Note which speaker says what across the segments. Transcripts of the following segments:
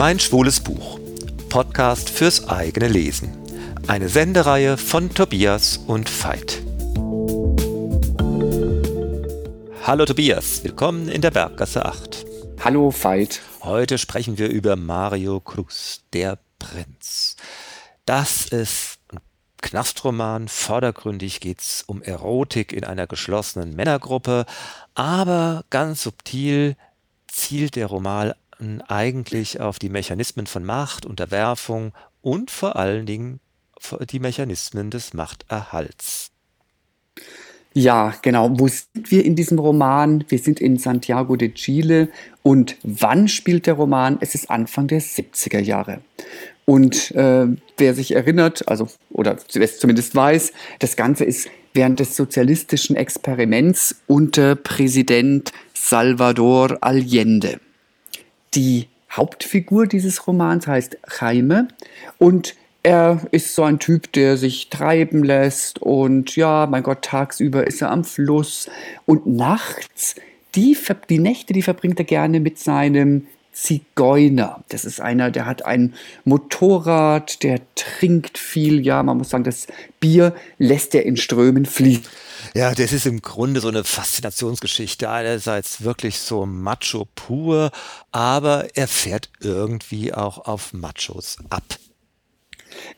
Speaker 1: Mein schwules Buch. Podcast fürs eigene Lesen. Eine Sendereihe von Tobias und Veit. Hallo Tobias, willkommen in der Berggasse 8.
Speaker 2: Hallo Veit.
Speaker 1: Heute sprechen wir über Mario Cruz, der Prinz. Das ist ein Knastroman. Vordergründig geht es um Erotik in einer geschlossenen Männergruppe, aber ganz subtil zielt der Roman eigentlich auf die Mechanismen von Macht, Unterwerfung und vor allen Dingen die Mechanismen des Machterhalts.
Speaker 2: Ja, genau. Wo sind wir in diesem Roman? Wir sind in Santiago de Chile. Und wann spielt der Roman? Es ist Anfang der 70er Jahre. Und äh, wer sich erinnert, also oder es zumindest weiß, das Ganze ist während des sozialistischen Experiments unter Präsident Salvador Allende. Die Hauptfigur dieses Romans heißt Jaime und er ist so ein Typ, der sich treiben lässt und ja, mein Gott, tagsüber ist er am Fluss und nachts, die, die Nächte, die verbringt er gerne mit seinem Zigeuner. Das ist einer, der hat ein Motorrad, der trinkt viel. Ja, man muss sagen, das Bier lässt er in Strömen fließen.
Speaker 1: Ja, das ist im Grunde so eine Faszinationsgeschichte. Einerseits wirklich so Macho pur, aber er fährt irgendwie auch auf Machos ab.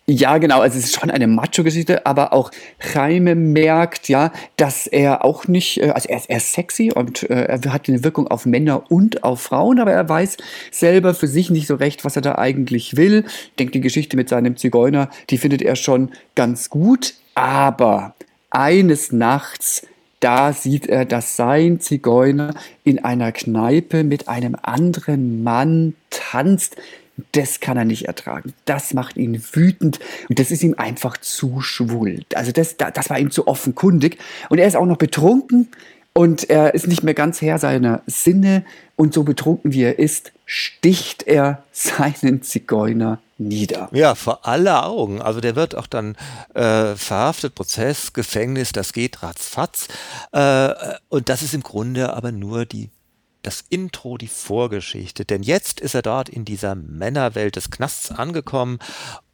Speaker 2: Ja, genau. Also es ist schon eine Macho-Geschichte, aber auch Jaime merkt, ja, dass er auch nicht, äh, also er ist, er ist sexy und äh, er hat eine Wirkung auf Männer und auf Frauen, aber er weiß selber für sich nicht so recht, was er da eigentlich will. Ich denke, die Geschichte mit seinem Zigeuner, die findet er schon ganz gut, aber eines Nachts da sieht er, dass sein Zigeuner in einer Kneipe mit einem anderen Mann tanzt, das kann er nicht ertragen. Das macht ihn wütend und das ist ihm einfach zu schwul. Also das, das war ihm zu offenkundig. Und er ist auch noch betrunken und er ist nicht mehr ganz Herr seiner Sinne. Und so betrunken wie er ist, sticht er seinen Zigeuner nieder.
Speaker 1: Ja, vor aller Augen. Also der wird auch dann äh, verhaftet, Prozess, Gefängnis, das geht ratzfatz. Äh, und das ist im Grunde aber nur die das Intro, die Vorgeschichte. Denn jetzt ist er dort in dieser Männerwelt des Knasts angekommen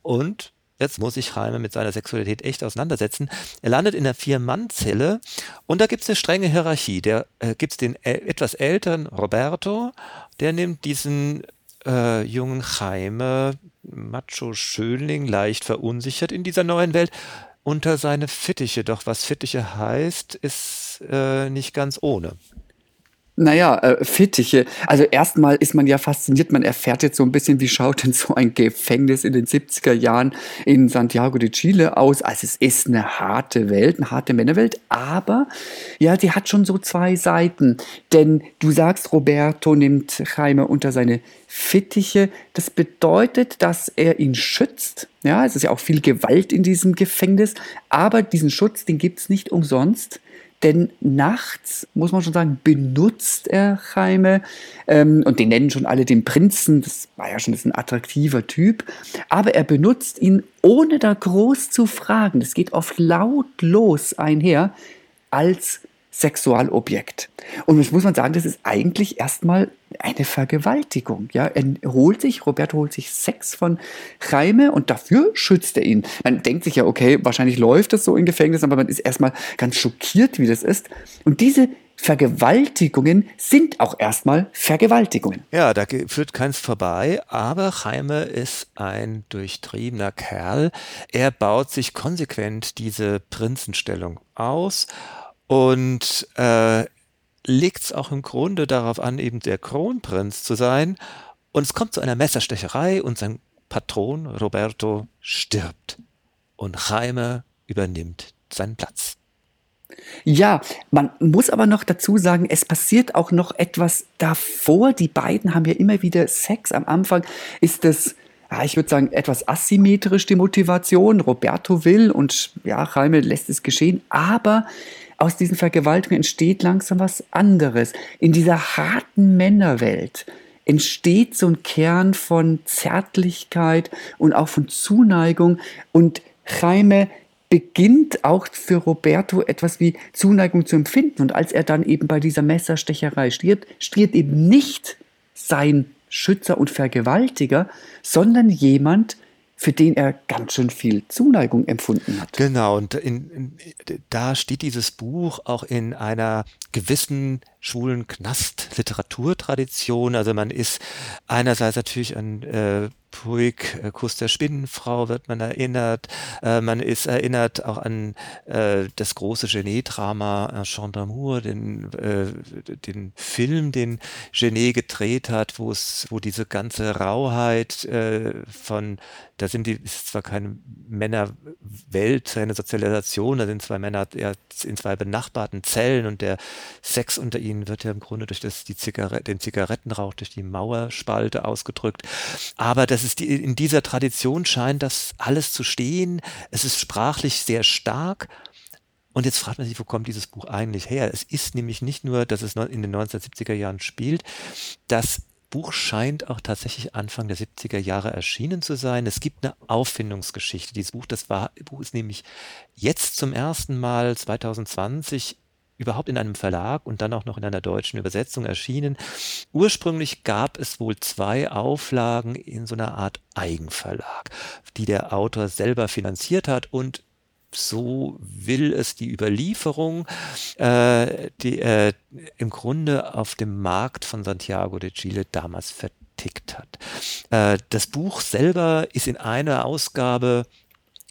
Speaker 1: und jetzt muss sich Jaime mit seiner Sexualität echt auseinandersetzen. Er landet in einer Vier-Mann-Zelle und da gibt es eine strenge Hierarchie. Da äh, gibt es den äh, etwas älteren Roberto, der nimmt diesen äh, jungen Jaime, Macho-Schönling, leicht verunsichert in dieser neuen Welt, unter seine Fittiche. Doch was Fittiche heißt, ist äh, nicht ganz ohne.
Speaker 2: Naja, äh, Fittiche. Also erstmal ist man ja fasziniert, man erfährt jetzt so ein bisschen, wie schaut denn so ein Gefängnis in den 70er Jahren in Santiago de Chile aus. Also es ist eine harte Welt, eine harte Männerwelt, aber ja, sie hat schon so zwei Seiten. Denn du sagst, Roberto nimmt Jaime unter seine Fittiche. Das bedeutet, dass er ihn schützt. Ja, es ist ja auch viel Gewalt in diesem Gefängnis, aber diesen Schutz, den gibt es nicht umsonst denn nachts, muss man schon sagen, benutzt er Jaime. Ähm, und den nennen schon alle den Prinzen. Das war ja schon ein attraktiver Typ. Aber er benutzt ihn, ohne da groß zu fragen. Das geht oft lautlos einher, als Sexualobjekt. Und das muss man sagen, das ist eigentlich erstmal eine Vergewaltigung. Ja, er holt sich, Roberto holt sich Sex von Jaime und dafür schützt er ihn. Man denkt sich ja, okay, wahrscheinlich läuft das so im Gefängnis, aber man ist erstmal ganz schockiert, wie das ist. Und diese Vergewaltigungen sind auch erstmal Vergewaltigungen.
Speaker 1: Ja, da führt keins vorbei, aber Jaime ist ein durchtriebener Kerl. Er baut sich konsequent diese Prinzenstellung aus und äh, legt es auch im Grunde darauf an, eben der Kronprinz zu sein. Und es kommt zu einer Messerstecherei und sein Patron Roberto stirbt. Und Jaime übernimmt seinen Platz.
Speaker 2: Ja, man muss aber noch dazu sagen, es passiert auch noch etwas davor. Die beiden haben ja immer wieder Sex. Am Anfang ist es, ja, ich würde sagen, etwas asymmetrisch die Motivation. Roberto will und ja, Jaime lässt es geschehen. Aber aus diesen Vergewaltigungen entsteht langsam was anderes. In dieser harten Männerwelt entsteht so ein Kern von Zärtlichkeit und auch von Zuneigung und Jaime beginnt auch für Roberto etwas wie Zuneigung zu empfinden. Und als er dann eben bei dieser Messerstecherei stirbt, stirbt eben nicht sein Schützer und Vergewaltiger, sondern jemand, für den er ganz schön viel Zuneigung empfunden hat.
Speaker 1: Genau, und in, in, da steht dieses Buch auch in einer gewissen schwulen Knast-Literaturtradition. Also man ist einerseits natürlich an äh, Puig, äh, Kuss der Spinnenfrau wird man erinnert. Äh, man ist erinnert auch an äh, das große Genet-Drama Un Chant d'Amour, den, äh, den Film, den Genet gedreht hat, wo es, wo diese ganze Rauheit äh, von, da sind die, ist zwar keine Männerwelt, eine Sozialisation, da sind zwei Männer ja, in zwei benachbarten Zellen und der Sex unter ihnen wird ja im Grunde durch das, die Zigarette, den Zigarettenrauch durch die Mauerspalte ausgedrückt. Aber das ist die, in dieser Tradition scheint das alles zu stehen. Es ist sprachlich sehr stark. Und jetzt fragt man sich, wo kommt dieses Buch eigentlich her? Es ist nämlich nicht nur, dass es in den 1970er Jahren spielt. Das Buch scheint auch tatsächlich Anfang der 70er Jahre erschienen zu sein. Es gibt eine Auffindungsgeschichte. Dieses Buch, das war, Buch ist nämlich jetzt zum ersten Mal 2020 überhaupt in einem Verlag und dann auch noch in einer deutschen Übersetzung erschienen. Ursprünglich gab es wohl zwei Auflagen in so einer Art Eigenverlag, die der Autor selber finanziert hat und so will es die Überlieferung, äh, die äh, im Grunde auf dem Markt von Santiago de Chile damals vertickt hat. Äh, das Buch selber ist in einer Ausgabe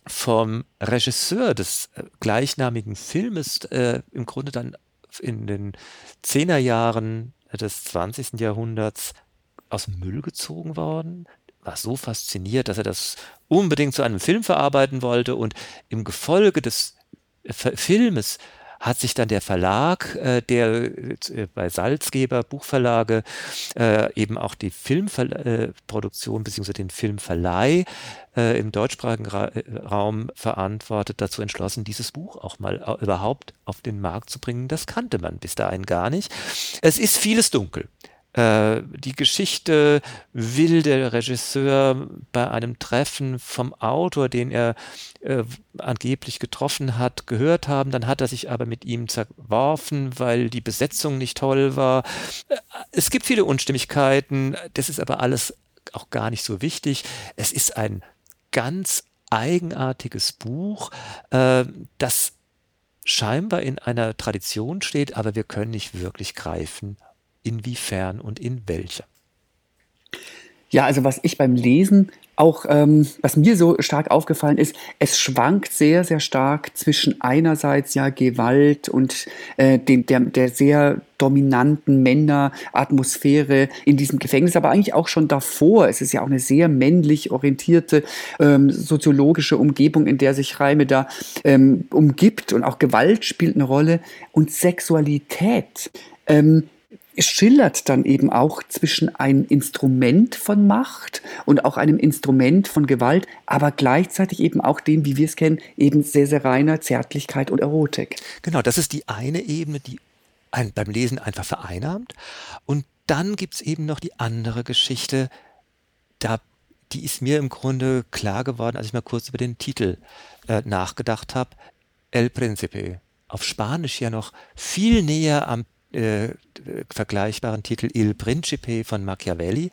Speaker 1: vom Regisseur des äh, gleichnamigen Filmes äh, im Grunde dann in den Zehnerjahren des 20. Jahrhunderts aus dem Müll gezogen worden, war so fasziniert, dass er das unbedingt zu einem Film verarbeiten wollte und im Gefolge des äh, Filmes hat sich dann der Verlag, äh, der äh, bei Salzgeber Buchverlage äh, eben auch die Filmproduktion bzw. den Filmverleih äh, im deutschsprachigen Ra äh, Raum verantwortet, dazu entschlossen, dieses Buch auch mal überhaupt auf den Markt zu bringen. Das kannte man bis dahin gar nicht. Es ist vieles dunkel. Äh, die Geschichte will der Regisseur bei einem Treffen vom Autor, den er äh, angeblich getroffen hat, gehört haben. Dann hat er sich aber mit ihm zerworfen, weil die Besetzung nicht toll war. Äh, es gibt viele Unstimmigkeiten. Das ist aber alles auch gar nicht so wichtig. Es ist ein ganz eigenartiges Buch, äh, das scheinbar in einer Tradition steht, aber wir können nicht wirklich greifen, inwiefern und in welcher?
Speaker 2: Ja, also was ich beim Lesen auch, ähm, was mir so stark aufgefallen ist, es schwankt sehr, sehr stark zwischen einerseits ja Gewalt und äh, dem, der, der sehr dominanten Männeratmosphäre in diesem Gefängnis, aber eigentlich auch schon davor. Es ist ja auch eine sehr männlich orientierte ähm, soziologische Umgebung, in der sich Reime da ähm, umgibt und auch Gewalt spielt eine Rolle und Sexualität. Ähm, schillert dann eben auch zwischen einem Instrument von Macht und auch einem Instrument von Gewalt, aber gleichzeitig eben auch dem, wie wir es kennen, eben sehr, sehr reiner Zärtlichkeit und Erotik.
Speaker 1: Genau, das ist die eine Ebene, die einen beim Lesen einfach vereinnahmt. Und dann gibt es eben noch die andere Geschichte, da, die ist mir im Grunde klar geworden, als ich mal kurz über den Titel äh, nachgedacht habe. El Príncipe. Auf Spanisch ja noch viel näher am äh, vergleichbaren Titel Il Principe von Machiavelli.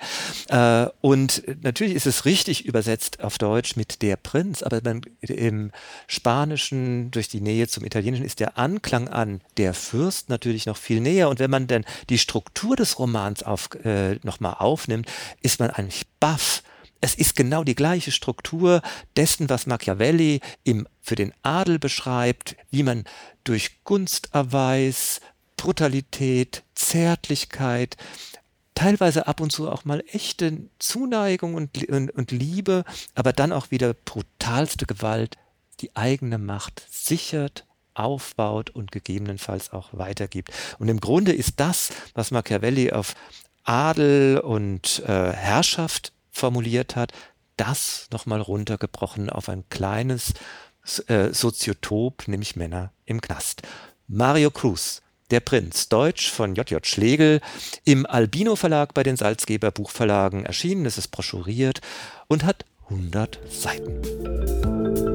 Speaker 1: Äh, und natürlich ist es richtig übersetzt auf Deutsch mit Der Prinz, aber man, im Spanischen durch die Nähe zum Italienischen ist der Anklang an Der Fürst natürlich noch viel näher. Und wenn man dann die Struktur des Romans auf, äh, nochmal aufnimmt, ist man eigentlich baff. Es ist genau die gleiche Struktur dessen, was Machiavelli im, für den Adel beschreibt, wie man durch Gunsterweis, Brutalität, Zärtlichkeit, teilweise ab und zu auch mal echte Zuneigung und, und, und, Liebe, aber dann auch wieder brutalste Gewalt, die eigene Macht sichert, aufbaut und gegebenenfalls auch weitergibt. Und im Grunde ist das, was Machiavelli auf Adel und äh, Herrschaft formuliert hat, das nochmal runtergebrochen auf ein kleines äh, Soziotop, nämlich Männer im Knast. Mario Cruz der Prinz, Deutsch von J.J. Schlegel, im Albino Verlag bei den Salzgeber Buchverlagen erschienen. Es ist broschuriert und hat 100 Seiten.